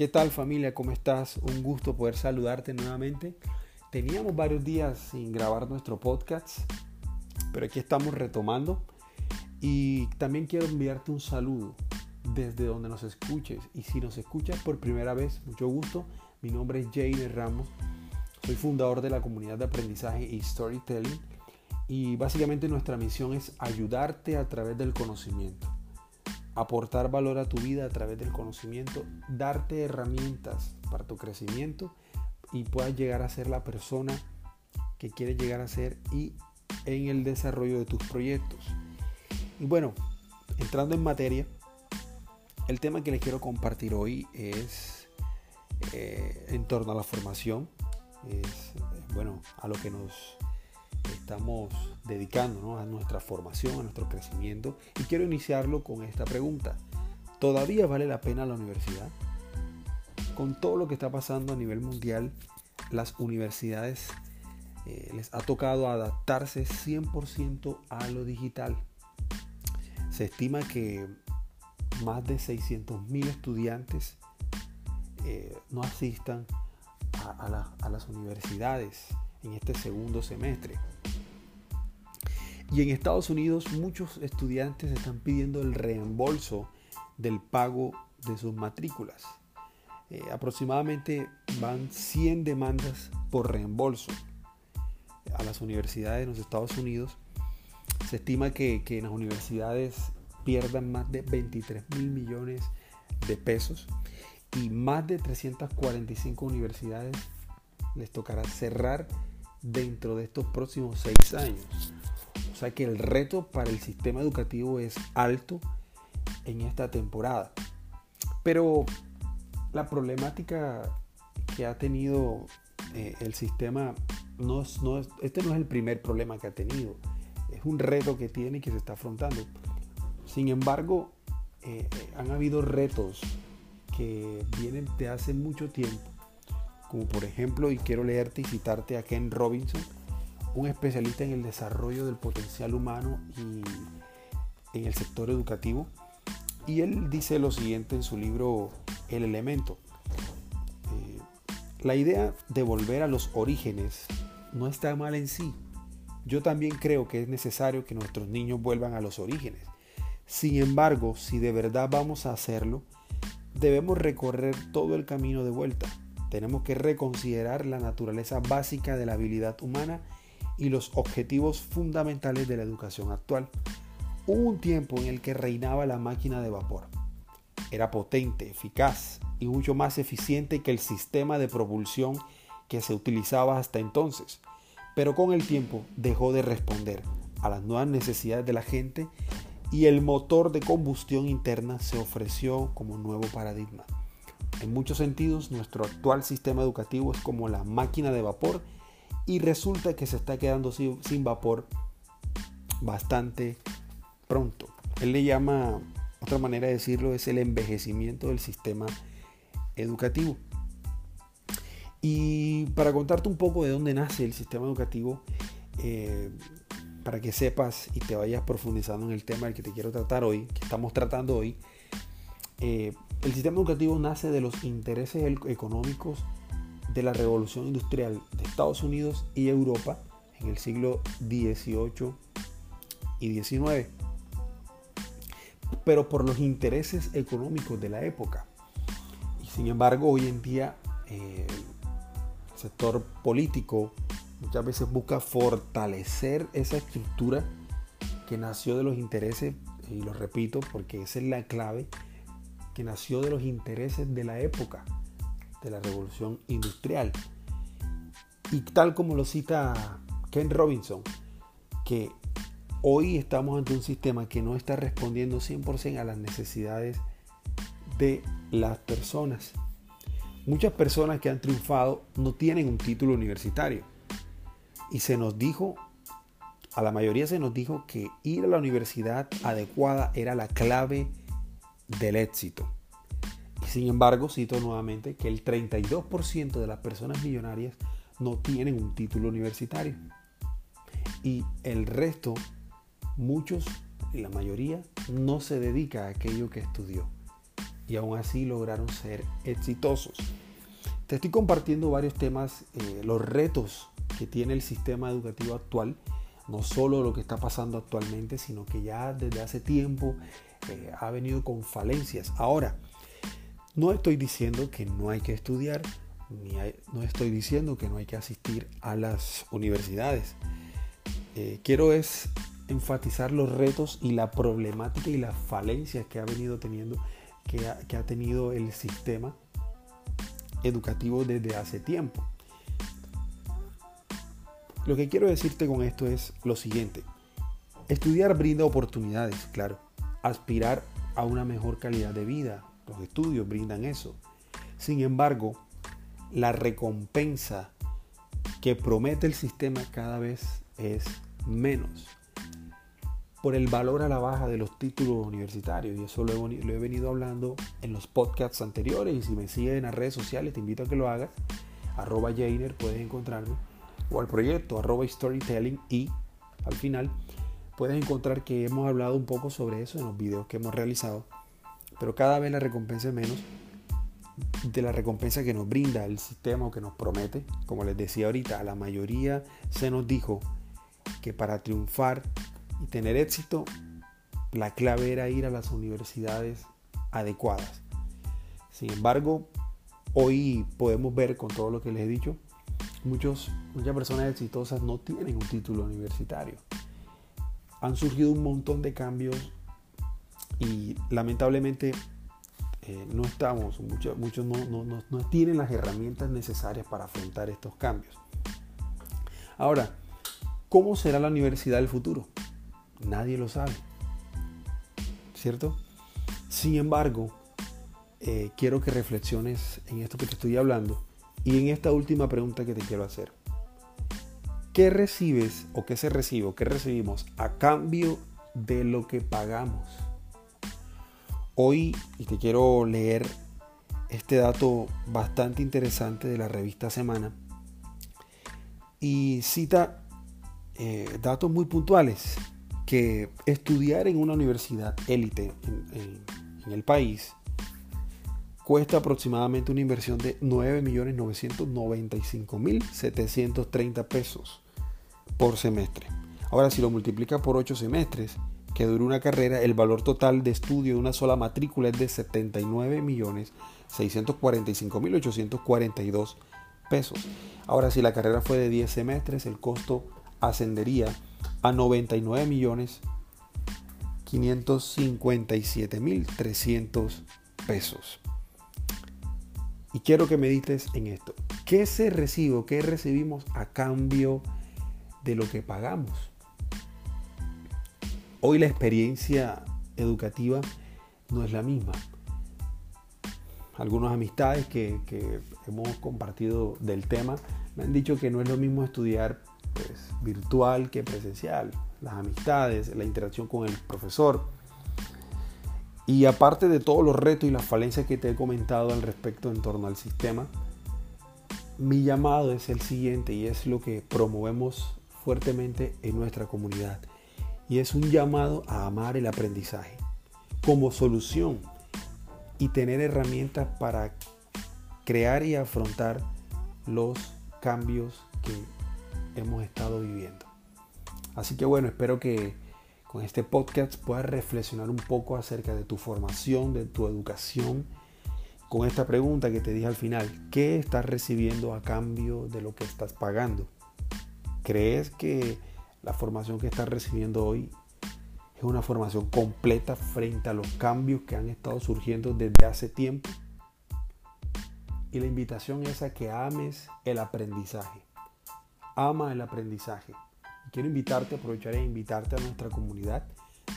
¿Qué tal familia? ¿Cómo estás? Un gusto poder saludarte nuevamente. Teníamos varios días sin grabar nuestro podcast, pero aquí estamos retomando. Y también quiero enviarte un saludo desde donde nos escuches. Y si nos escuchas por primera vez, mucho gusto. Mi nombre es Jane Ramos. Soy fundador de la comunidad de aprendizaje y storytelling. Y básicamente nuestra misión es ayudarte a través del conocimiento aportar valor a tu vida a través del conocimiento, darte herramientas para tu crecimiento y puedas llegar a ser la persona que quieres llegar a ser y en el desarrollo de tus proyectos. Y bueno, entrando en materia, el tema que les quiero compartir hoy es eh, en torno a la formación, es bueno, a lo que nos estamos dedicando a nuestra formación, a nuestro crecimiento. Y quiero iniciarlo con esta pregunta. ¿Todavía vale la pena la universidad? Con todo lo que está pasando a nivel mundial, las universidades eh, les ha tocado adaptarse 100% a lo digital. Se estima que más de 600.000 estudiantes eh, no asistan a las universidades en este segundo semestre. Y en Estados Unidos muchos estudiantes están pidiendo el reembolso del pago de sus matrículas. Eh, aproximadamente van 100 demandas por reembolso a las universidades de los Estados Unidos. Se estima que, que en las universidades pierdan más de 23 mil millones de pesos y más de 345 universidades les tocará cerrar dentro de estos próximos seis años. O sea que el reto para el sistema educativo es alto en esta temporada. Pero la problemática que ha tenido eh, el sistema, no es, no este no es el primer problema que ha tenido, es un reto que tiene y que se está afrontando. Sin embargo, eh, han habido retos que vienen de hace mucho tiempo como por ejemplo, y quiero leerte y citarte a Ken Robinson, un especialista en el desarrollo del potencial humano y en el sector educativo. Y él dice lo siguiente en su libro El elemento. Eh, la idea de volver a los orígenes no está mal en sí. Yo también creo que es necesario que nuestros niños vuelvan a los orígenes. Sin embargo, si de verdad vamos a hacerlo, debemos recorrer todo el camino de vuelta tenemos que reconsiderar la naturaleza básica de la habilidad humana y los objetivos fundamentales de la educación actual. Hubo un tiempo en el que reinaba la máquina de vapor. Era potente, eficaz y mucho más eficiente que el sistema de propulsión que se utilizaba hasta entonces, pero con el tiempo dejó de responder a las nuevas necesidades de la gente y el motor de combustión interna se ofreció como nuevo paradigma. En muchos sentidos, nuestro actual sistema educativo es como la máquina de vapor y resulta que se está quedando sin, vapor bastante pronto. Él le llama, otra manera de decirlo, es el envejecimiento del sistema educativo. Y para contarte un poco de dónde nace el sistema educativo, eh, para que sepas y te vayas profundizando en el tema del que te quiero tratar hoy, que estamos tratando hoy, eh, el sistema educativo nace de los intereses económicos de la revolución industrial de Estados Unidos y Europa en el siglo XVIII y XIX, pero por los intereses económicos de la época. Sin embargo, hoy en día eh, el sector político muchas veces busca fortalecer esa estructura que nació de los intereses, y lo repito porque esa es la clave, que nació de los intereses de la época de la revolución industrial. Y tal como lo cita Ken Robinson, que hoy estamos ante un sistema que no está respondiendo 100% a las necesidades de las personas. Muchas personas que han triunfado no tienen un título universitario. Y se nos dijo, a la mayoría se nos dijo que ir a la universidad adecuada era la clave del éxito. Y sin embargo, cito nuevamente que el 32% de las personas millonarias no tienen un título universitario. Y el resto, muchos y la mayoría, no se dedica a aquello que estudió. y aún así lograron ser exitosos. Te estoy compartiendo varios temas, eh, los retos que tiene el sistema educativo actual, no solo lo que está pasando actualmente, sino que ya desde hace tiempo eh, ha venido con falencias. Ahora, no estoy diciendo que no hay que estudiar, ni no estoy diciendo que no hay que asistir a las universidades. Eh, quiero es enfatizar los retos y la problemática y las falencias que ha venido teniendo, que que ha tenido el sistema educativo desde hace tiempo. Lo que quiero decirte con esto es lo siguiente. Estudiar brinda oportunidades, claro. Aspirar a una mejor calidad de vida. Los estudios brindan eso. Sin embargo, la recompensa que promete el sistema cada vez es menos. Por el valor a la baja de los títulos universitarios. Y eso lo he, venido hablando en los podcasts anteriores. Y si me siguen en las redes sociales, te invito a que lo hagas. Arroba Jainer, puedes encontrarme. O al proyecto arroba storytelling. Y al final puedes encontrar que hemos hablado un poco sobre eso en los videos que hemos realizado. Pero cada vez la recompensa es menos de la recompensa que nos brinda el sistema o que nos promete. Como les decía ahorita, a la mayoría se nos dijo que para triunfar y tener éxito, la clave era ir a las universidades adecuadas. Sin embargo, hoy podemos ver con todo lo que les he dicho, muchas personas exitosas no tienen un título universitario. Han surgido un montón de cambios y lamentablemente eh, no estamos, muchos, muchos no, no tienen las herramientas necesarias para afrontar estos cambios. Ahora, ¿cómo será la universidad del futuro? Nadie lo sabe. ¿Cierto? Sin embargo, eh, quiero que reflexiones en esto que te estoy hablando y en esta última pregunta que te quiero hacer. ¿Qué recibes o qué se recibe o qué recibimos a cambio de lo que pagamos? Hoy, y te quiero leer este dato bastante interesante de la revista Semana, y cita eh, datos muy puntuales que estudiar en una universidad élite en, el país cuesta aproximadamente una inversión de 9.995.730 pesos por semestre. Ahora, si lo multiplica por 8 semestres que dura una carrera, el valor total de estudio de una sola matrícula es de 79.645.842 pesos. Ahora, si la carrera fue de 10 semestres, el costo ascendería a 99 millones 557 mil 300 pesos. Y quiero que medites en esto. ¿Qué se recibe qué recibimos a cambio de lo que pagamos? Hoy la experiencia educativa no es la misma. Algunas amistades que, que hemos compartido del tema me han dicho que no es lo mismo estudiar pues, virtual que presencial, las amistades, la interacción con el profesor. Y aparte de todos los retos y las falencias que te he comentado al respecto en torno al sistema, mi llamado es el siguiente y es lo que promovemos fuertemente en nuestra comunidad. Y es un llamado a amar el aprendizaje como solución y tener herramientas para crear y afrontar los cambios que hemos estado viviendo. Así que bueno, espero que con este podcast puedas reflexionar un poco acerca de tu formación, de tu educación, con esta pregunta que te dije al final, ¿qué estás recibiendo a cambio de lo que estás pagando? ¿Crees que la formación que estás recibiendo hoy es una formación completa frente a los cambios que han estado surgiendo desde hace tiempo? Y la invitación es a que ames el aprendizaje ama el aprendizaje. Quiero invitarte, aprovechar e invitarte a nuestra comunidad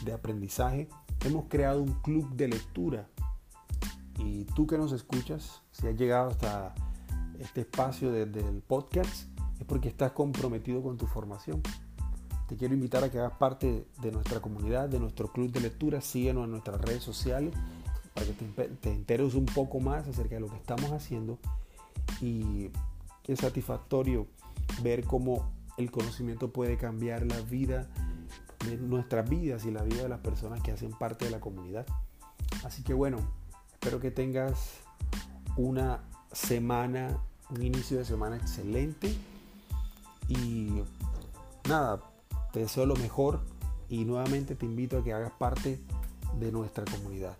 de aprendizaje. Hemos creado un club de lectura y tú que nos escuchas, si has llegado hasta este espacio del podcast, es porque estás comprometido con tu formación. Te quiero invitar a que hagas parte de nuestra comunidad, de nuestro club de lectura. Síguenos en nuestras redes sociales para que te, te enteres un poco más acerca de lo que estamos haciendo y es satisfactorio ver cómo el conocimiento puede cambiar la vida de nuestras vidas y la vida de las personas que hacen parte de la comunidad. Así que bueno, Espero que tengas una semana, un inicio de semana excelente. Y nada, te deseo lo mejor y nuevamente te invito a que hagas parte de nuestra comunidad.